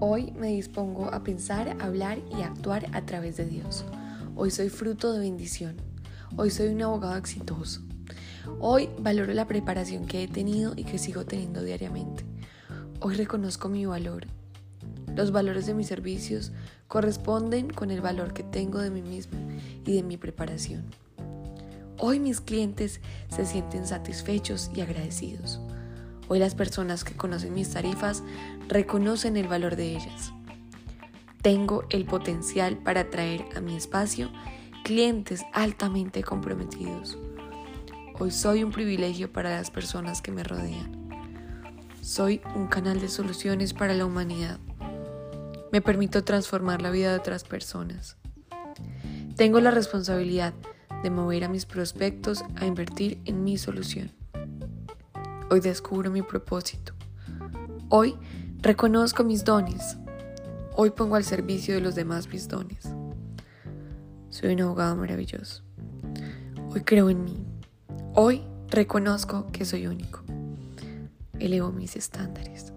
Hoy me dispongo a pensar, hablar y actuar a través de Dios. Hoy soy fruto de bendición. Hoy soy un abogado exitoso. Hoy valoro la preparación que he tenido y que sigo teniendo diariamente. Hoy reconozco mi valor. Los valores de mis servicios corresponden con el valor que tengo de mí mismo y de mi preparación. Hoy mis clientes se sienten satisfechos y agradecidos. Hoy las personas que conocen mis tarifas reconocen el valor de ellas. Tengo el potencial para atraer a mi espacio clientes altamente comprometidos. Hoy soy un privilegio para las personas que me rodean. Soy un canal de soluciones para la humanidad. Me permito transformar la vida de otras personas. Tengo la responsabilidad de mover a mis prospectos a invertir en mi solución. Hoy descubro mi propósito. Hoy reconozco mis dones. Hoy pongo al servicio de los demás mis dones. Soy un abogado maravilloso. Hoy creo en mí. Hoy reconozco que soy único. Elevo mis estándares.